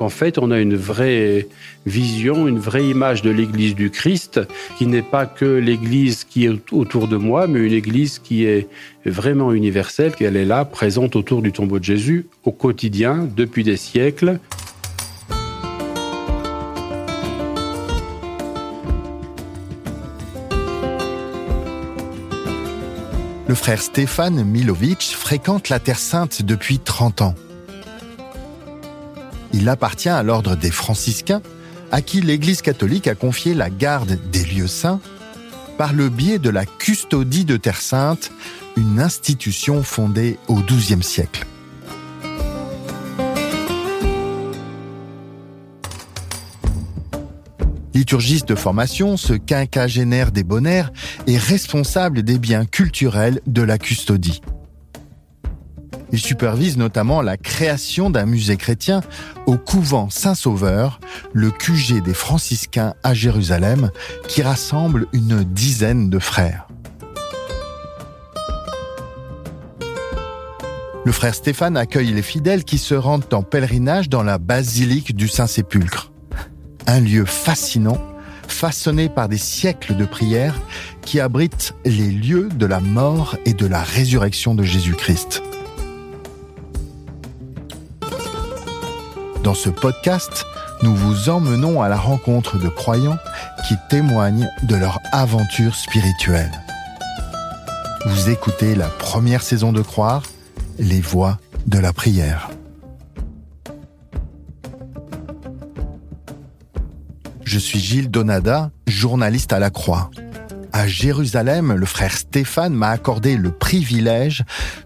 En fait, on a une vraie vision, une vraie image de l'Église du Christ, qui n'est pas que l'Église qui est autour de moi, mais une Église qui est vraiment universelle, qu'elle est là, présente autour du tombeau de Jésus, au quotidien, depuis des siècles. Le frère Stéphane Milovic fréquente la Terre Sainte depuis 30 ans. Il appartient à l'ordre des franciscains, à qui l'Église catholique a confié la garde des lieux saints par le biais de la custodie de Terre Sainte, une institution fondée au XIIe siècle. Liturgiste de formation, ce quinquagénaire des est responsable des biens culturels de la custodie. Il supervise notamment la création d'un musée chrétien au couvent Saint-Sauveur, le QG des franciscains à Jérusalem, qui rassemble une dizaine de frères. Le frère Stéphane accueille les fidèles qui se rendent en pèlerinage dans la basilique du Saint-Sépulcre. Un lieu fascinant, façonné par des siècles de prières qui abrite les lieux de la mort et de la résurrection de Jésus-Christ. Dans ce podcast, nous vous emmenons à la rencontre de croyants qui témoignent de leur aventure spirituelle. Vous écoutez la première saison de Croire, les voix de la prière. Je suis Gilles Donada, journaliste à la Croix. À Jérusalem, le frère Stéphane m'a accordé le privilège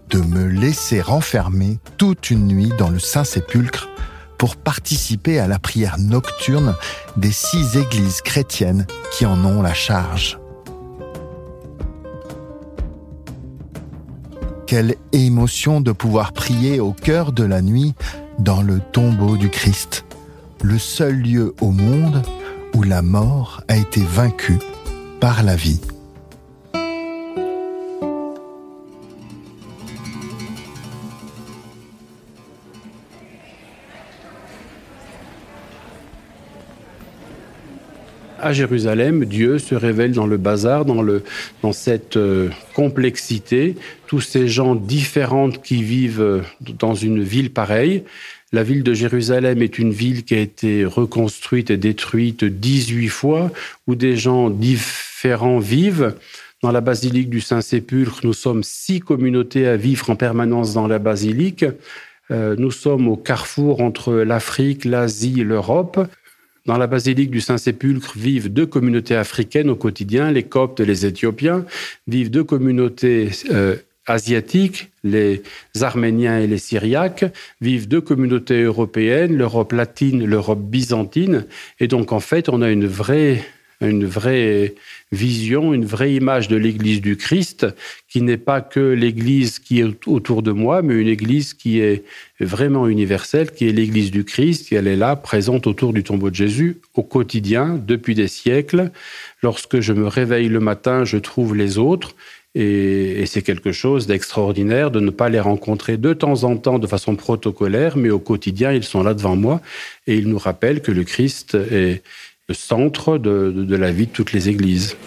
de me laisser renfermer toute une nuit dans le Saint-Sépulcre pour participer à la prière nocturne des six églises chrétiennes qui en ont la charge. Quelle émotion de pouvoir prier au cœur de la nuit dans le tombeau du Christ, le seul lieu au monde où la mort a été vaincue par la vie. À Jérusalem, Dieu se révèle dans le bazar, dans, le, dans cette euh, complexité, tous ces gens différents qui vivent euh, dans une ville pareille. La ville de Jérusalem est une ville qui a été reconstruite et détruite 18 fois, où des gens différents vivent. Dans la basilique du Saint-Sépulcre, nous sommes six communautés à vivre en permanence dans la basilique. Euh, nous sommes au carrefour entre l'Afrique, l'Asie l'Europe. Dans la basilique du Saint-Sépulcre vivent deux communautés africaines au quotidien, les Coptes et les Éthiopiens, vivent deux communautés euh, asiatiques, les Arméniens et les Syriaques, vivent deux communautés européennes, l'Europe latine, l'Europe byzantine. Et donc, en fait, on a une vraie une vraie vision, une vraie image de l'Église du Christ, qui n'est pas que l'Église qui est autour de moi, mais une Église qui est vraiment universelle, qui est l'Église du Christ, et elle est là, présente autour du tombeau de Jésus, au quotidien, depuis des siècles. Lorsque je me réveille le matin, je trouve les autres, et, c'est quelque chose d'extraordinaire de ne pas les rencontrer de temps en temps de façon protocolaire, mais au quotidien, ils sont là devant moi, et ils nous rappellent que le Christ est le centre de, la vie de toutes les églises.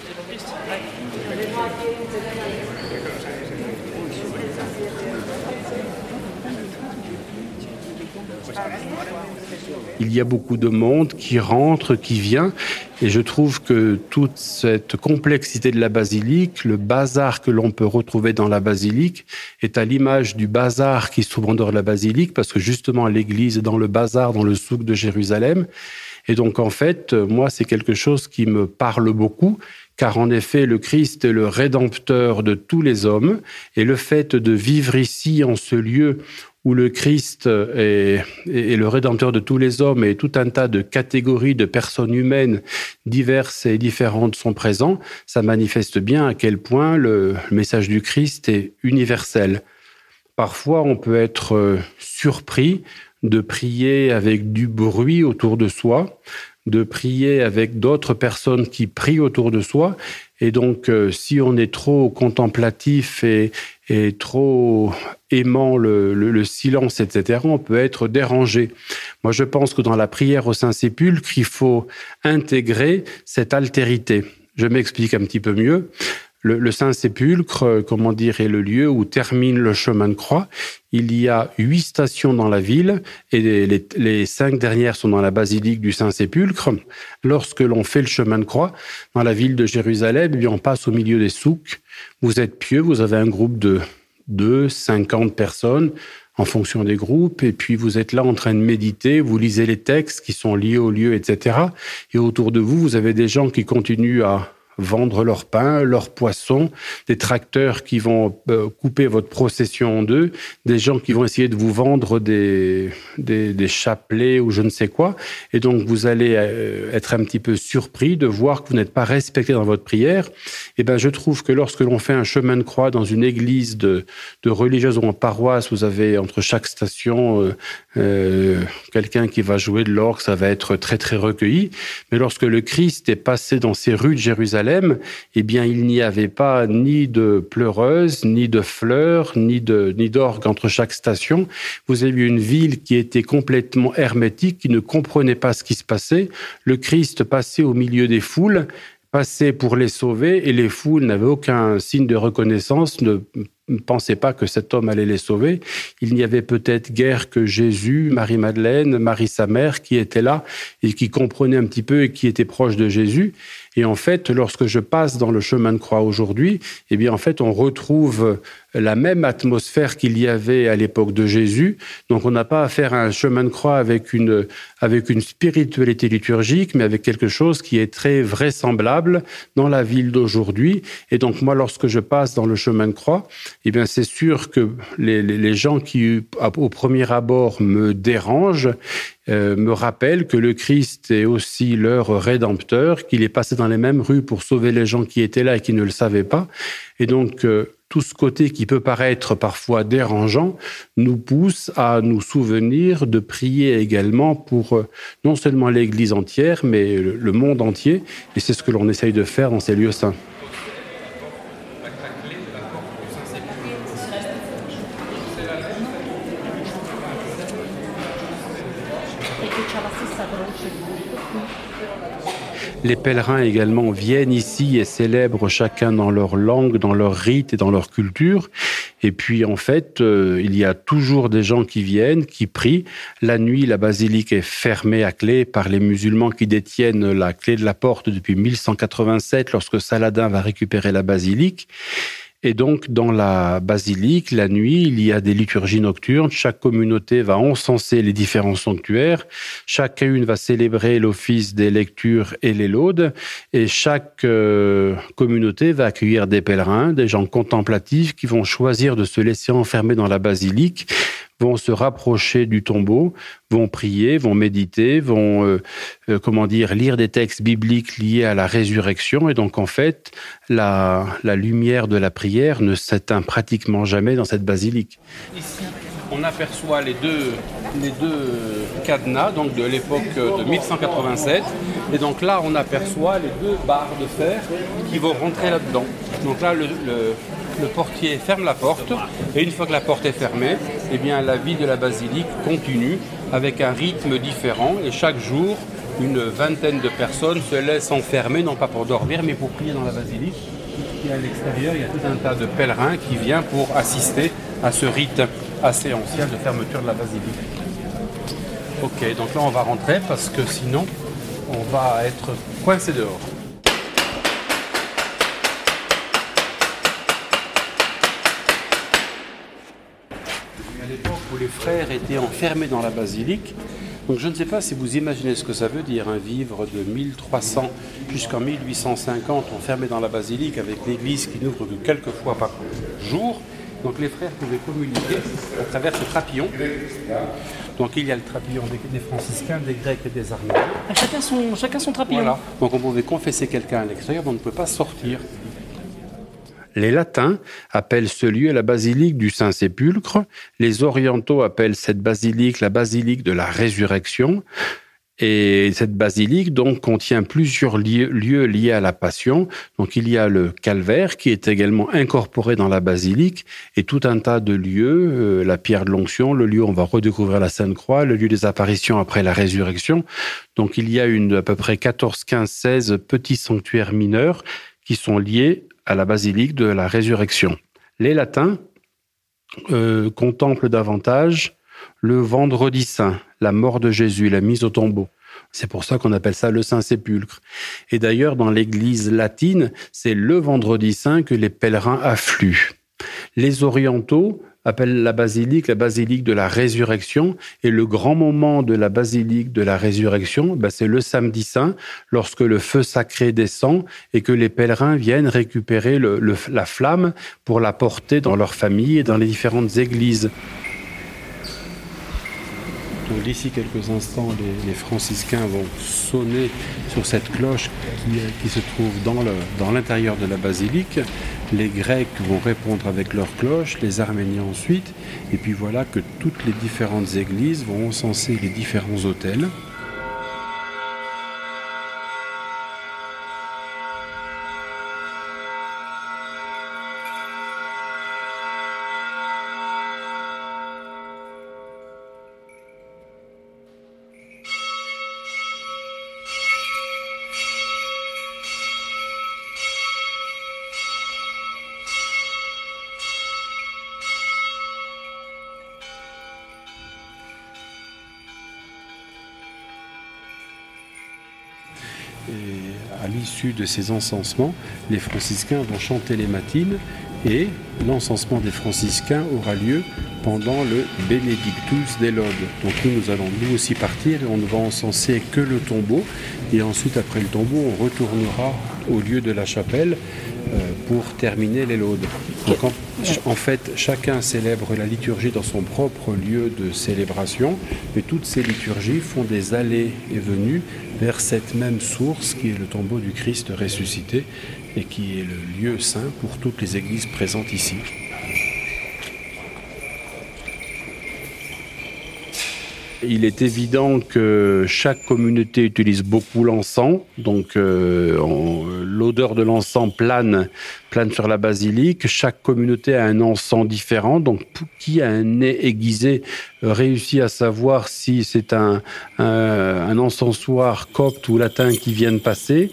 Il y a beaucoup de monde qui rentre, qui vient, et je trouve que toute cette complexité de la basilique, le bazar que l'on peut retrouver dans la basilique, est à l'image du bazar qui se trouve en dehors de la basilique, parce que justement l'église est dans le bazar, dans le souk de Jérusalem, et donc, en fait, moi, c'est quelque chose qui me parle beaucoup, car en effet le Christ est le rédempteur de tous les hommes, et le fait de vivre ici en ce lieu où le Christ est, le rédempteur de tous les hommes et tout un tas de catégories de personnes humaines diverses et différentes sont présents, ça manifeste bien à quel point le message du Christ est universel. Parfois, on peut être euh, surpris de prier avec du bruit autour de soi, de prier avec d'autres personnes qui prient autour de soi. Et donc, euh, si on est trop contemplatif et, trop aimant le, silence, etc., on peut être dérangé. Moi, je pense que dans la prière au Saint-Sépulcre, il faut intégrer cette altérité. Je m'explique un petit peu mieux le, Saint-Sépulcre, euh, comment dire, est le lieu où termine le chemin de croix. Il y a huit stations dans la ville et les, cinq dernières sont dans la basilique du Saint-Sépulcre. Lorsque l'on fait le chemin de croix dans la ville de Jérusalem, eh on passe au milieu des souks. Vous êtes pieux, vous avez un groupe de 2, 50 personnes en fonction des groupes, et puis vous êtes là en train de méditer, vous lisez les textes qui sont liés au lieu, etc. Et autour de vous, vous avez des gens qui continuent à vendre leur pain, leur poisson, des tracteurs qui vont euh, couper votre procession en deux, des gens qui vont essayer de vous vendre des, des, chapelets ou je ne sais quoi. Et donc, vous allez euh, être un petit peu surpris de voir que vous n'êtes pas respecté dans votre prière. Et eh ben, je trouve que lorsque l'on fait un chemin de croix dans une église de, de religieuse ou en paroisse, vous avez entre chaque station euh, quelqu'un qui va jouer de l'orgue, ça va être très, très recueilli. Mais lorsque le Christ est passé dans ces rues de Jérusalem, eh bien, il n'y avait pas ni de pleureuse, ni de fleurs, ni de ni d'orgue entre chaque station. Vous avez une ville qui était complètement hermétique, qui ne comprenait pas ce qui se passait. Le Christ passait au milieu des foules passait pour les sauver et les foules n'avaient aucun signe de reconnaissance, ne pensaient pas que cet homme allait les sauver. Il n'y avait peut-être guère que Jésus, Marie-Madeleine, Marie sa mère qui étaient là et qui comprenaient un petit peu et qui étaient proches de Jésus. Et en fait, lorsque je passe dans le chemin de croix aujourd'hui, eh bien, en fait, on retrouve la même atmosphère qu'il y avait à l'époque de Jésus. Donc, on n'a pas à faire un chemin de croix avec une, avec une spiritualité liturgique, mais avec quelque chose qui est très vraisemblable dans la ville d'aujourd'hui. Et donc, moi, lorsque je passe dans le chemin de croix, eh bien, c'est sûr que les, les gens qui, au premier abord, me dérangent, euh, me rappelle que le Christ est aussi leur rédempteur, qu'il est passé dans les mêmes rues pour sauver les gens qui étaient là et qui ne le savaient pas. Et donc, euh, tout ce côté qui peut paraître parfois dérangeant nous pousse à nous souvenir de prier également pour euh, non seulement l'Église entière, mais le monde entier. Et c'est ce que l'on essaye de faire dans ces lieux saints. Les pèlerins également viennent ici et célèbrent chacun dans leur langue, dans leur rite et dans leur culture. Et puis en fait, euh, il y a toujours des gens qui viennent, qui prient. La nuit, la basilique est fermée à clé par les musulmans qui détiennent la clé de la porte depuis 1187 lorsque Saladin va récupérer la basilique. Et donc, dans la basilique, la nuit, il y a des liturgies nocturnes. Chaque communauté va encenser les différents sanctuaires. Chacune va célébrer l'office des lectures et les laudes. Et chaque euh, communauté va accueillir des pèlerins, des gens contemplatifs qui vont choisir de se laisser enfermer dans la basilique vont se rapprocher du tombeau, vont prier, vont méditer, vont, euh, euh, comment dire, lire des textes bibliques liés à la résurrection. Et donc, en fait, la, lumière de la prière ne s'éteint pratiquement jamais dans cette basilique. Ici, on aperçoit les deux, les deux cadenas donc de l'époque de 1187. Et donc là, on aperçoit les deux barres de fer qui vont rentrer là-dedans. Donc là, le portier ferme la porte et une fois que la porte est fermée, eh bien la vie de la basilique continue avec un rythme différent et chaque jour, une vingtaine de personnes se laissent enfermer, non pas pour dormir, mais pour prier dans la basilique. Et à l'extérieur, il y a tout un tas de pèlerins qui viennent pour assister à ce rite assez ancien de fermeture de la basilique. Ok, donc là on va rentrer parce que sinon on va être coincé dehors. Les frères étaient enfermés dans la basilique, Donc je ne sais pas si vous imaginez ce que ça veut dire, un vivre de 1300 jusqu'en 1850 enfermé dans la basilique avec l'église qui n'ouvre que quelques fois par jour. Donc les frères pouvaient communiquer à travers ce trapillon. Donc il y a le trapillon des, franciscains, des grecs et des arméniens. Chacun son, chacun son trapillon. Donc on pouvait confesser quelqu'un à l'extérieur, mais on ne peut pas sortir. Les latins appellent ce lieu la basilique du Saint-Sépulcre, les orientaux appellent cette basilique la basilique de la résurrection, et cette basilique donc contient plusieurs lieux, liés à la Passion. Donc il y a le calvaire qui est également incorporé dans la basilique et tout un tas de lieux, euh, la pierre de l'onction, le lieu où on va redécouvrir la Sainte Croix, le lieu des apparitions après la résurrection. Donc il y a une à peu près 14, 15, 16 petits sanctuaires mineurs qui sont liés à la basilique de la résurrection. Les latins euh, contemplent davantage le vendredi saint, la mort de Jésus, la mise au tombeau. C'est pour ça qu'on appelle ça le Saint-Sépulcre. Et d'ailleurs, dans l'Église latine, c'est le vendredi saint que les pèlerins affluent. Les orientaux appelle la basilique la basilique de la résurrection. Et le grand moment de la basilique de la résurrection, ben, c'est le samedi saint, lorsque le feu sacré descend et que les pèlerins viennent récupérer la flamme pour la porter dans leur famille et dans les différentes églises. D'ici quelques instants, les, franciscains vont sonner sur cette cloche qui, se trouve dans l'intérieur de la basilique. Les Grecs vont répondre avec leur cloche, les Arméniens ensuite. Et puis voilà que toutes les différentes églises vont encenser les différents hôtels. Et à l'issue de ces encensements, les franciscains vont chanter les matines et l'encensement des franciscains aura lieu pendant le Benedictus des Laudes. Donc nous, nous allons nous aussi partir et on ne va encenser que le tombeau. Et ensuite, après le tombeau, on retournera au lieu de la chapelle euh, pour terminer les laudes. Donc en, fait, chacun célèbre la liturgie dans son propre lieu de célébration, mais toutes ces liturgies font des allées et venues vers cette même source qui est le tombeau du Christ ressuscité et qui est le lieu saint pour toutes les églises présentes ici. Il est évident que chaque communauté utilise beaucoup l'encens, donc euh, l'odeur de l'encens plane, plane sur la basilique. Chaque communauté a un encens différent, donc qui a un nez aiguisé réussit à savoir si c'est un, un encensoir copte ou latin qui vient de passer.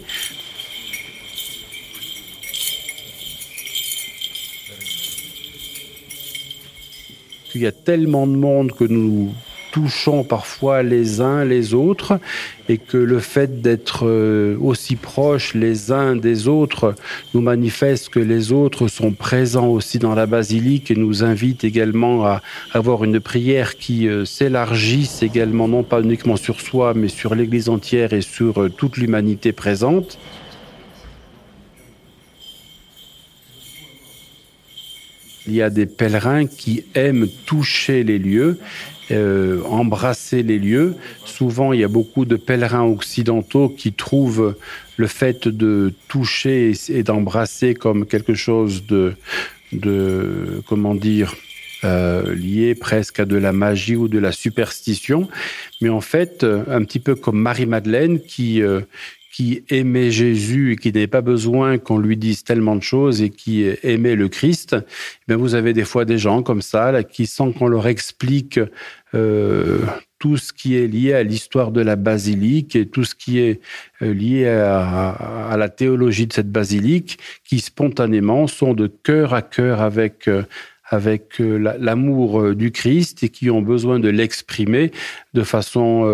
Il y a tellement de monde que nous touchons parfois les uns les autres et que le fait d'être euh, aussi proches les uns des autres nous manifeste que les autres sont présents aussi dans la basilique et nous invite également à avoir une prière qui euh, s'élargisse également non pas uniquement sur soi mais sur l'Église entière et sur euh, toute l'humanité présente. Il y a des pèlerins qui aiment toucher les lieux euh, embrasser les lieux. Souvent, il y a beaucoup de pèlerins occidentaux qui trouvent le fait de toucher et d'embrasser comme quelque chose de, de comment dire, euh, lié presque à de la magie ou de la superstition. Mais en fait, un petit peu comme Marie-Madeleine qui, euh, qui aimait Jésus et qui n'avait pas besoin qu'on lui dise tellement de choses et qui aimait le Christ, eh vous avez des fois des gens comme ça qui, sans qu'on leur explique euh, tout ce qui est lié à l'histoire de la basilique et tout ce qui est euh, lié à, la théologie de cette basilique, qui spontanément sont de cœur à cœur avec euh, avec l'amour du Christ et qui ont besoin de l'exprimer de façon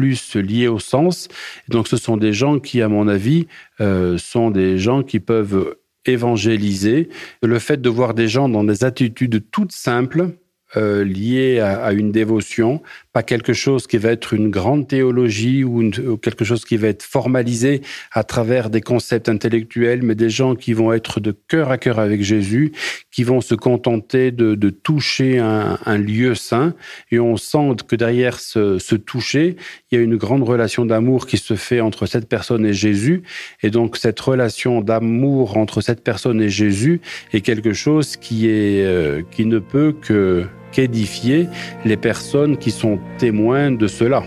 plus liés au sens. donc ce sont des gens qui, à mon avis, euh, sont des gens qui peuvent évangéliser. Le fait de voir des gens dans des attitudes toutes simples, euh, lié à, une dévotion, pas quelque chose qui va être une grande théologie ou, quelque chose qui va être formalisé à travers des concepts intellectuels, mais des gens qui vont être de cœur à cœur avec Jésus, qui vont se contenter de, toucher un, lieu saint. Et on sent que derrière ce, ce toucher, il y a une grande relation d'amour qui se fait entre cette personne et Jésus. Et donc cette relation d'amour entre cette personne et Jésus est quelque chose qui, est, euh, qui ne peut que qu'édifier les personnes qui sont témoins de cela.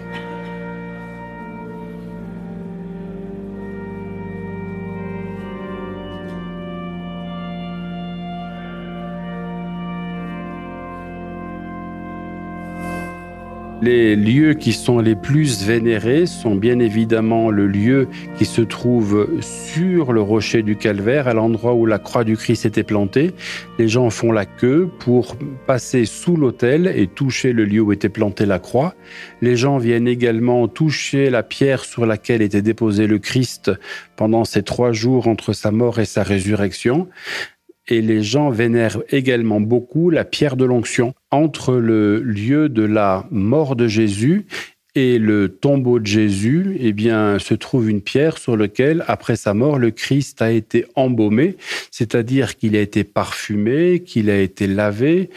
Les lieux qui sont les plus vénérés sont bien évidemment le lieu qui se trouve sur le rocher du calvaire, à l'endroit où la croix du Christ était plantée. Les gens font la queue pour passer sous l'autel et toucher le lieu où était plantée la croix. Les gens viennent également toucher la pierre sur laquelle était déposé le Christ pendant ces trois jours entre sa mort et sa résurrection et les gens vénèrent également beaucoup la pierre de l'onction entre le lieu de la mort de Jésus et le tombeau de Jésus, eh bien, se trouve une pierre sur laquelle, après sa mort, le Christ a été embaumé, c'est-à-dire qu'il a été parfumé, qu'il a été lavé,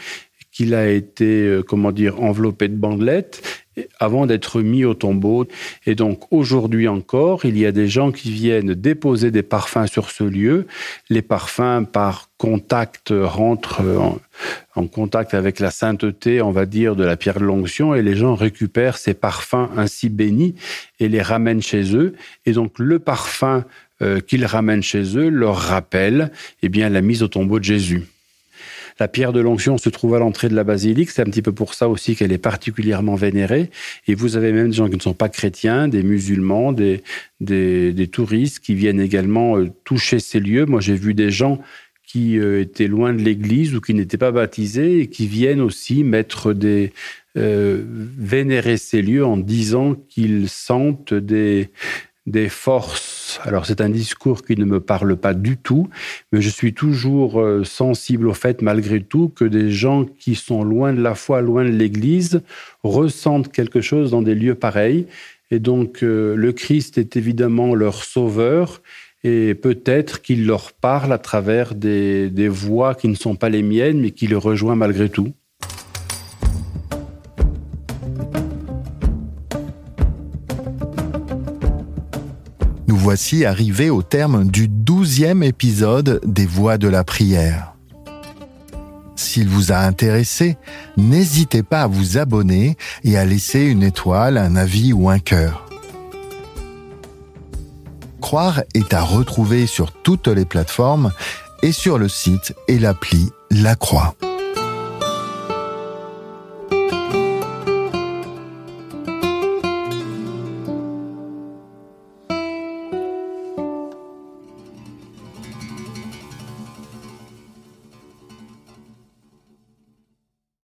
qu'il a été, euh, comment dire, enveloppé de bandelettes avant d'être mis au tombeau. Et donc aujourd'hui encore, il y a des gens qui viennent déposer des parfums sur ce lieu. Les parfums, par contact, rentrent en, contact avec la sainteté, on va dire, de la pierre de l'onction, et les gens récupèrent ces parfums ainsi bénis et les ramènent chez eux. Et donc le parfum euh, qu'ils ramènent chez eux leur rappelle eh bien, la mise au tombeau de Jésus. La pierre de l'onction se trouve à l'entrée de la basilique. C'est un petit peu pour ça aussi qu'elle est particulièrement vénérée. Et vous avez même des gens qui ne sont pas chrétiens, des musulmans, des, des, touristes qui viennent également euh, toucher ces lieux. Moi, j'ai vu des gens qui euh, étaient loin de l'église ou qui n'étaient pas baptisés et qui viennent aussi mettre des, euh, vénérer ces lieux en disant qu'ils sentent des, des forces. Alors c'est un discours qui ne me parle pas du tout, mais je suis toujours euh, sensible au fait, malgré tout, que des gens qui sont loin de la foi, loin de l'Église, ressentent quelque chose dans des lieux pareils. Et donc euh, le Christ est évidemment leur sauveur, et peut-être qu'il leur parle à travers des, des voix qui ne sont pas les miennes, mais qui le rejoignent malgré tout. Voici arrivé au terme du douzième épisode des Voix de la prière. S'il vous a intéressé, n'hésitez pas à vous abonner et à laisser une étoile, un avis ou un cœur. Croire est à retrouver sur toutes les plateformes et sur le site et l'appli La Croix.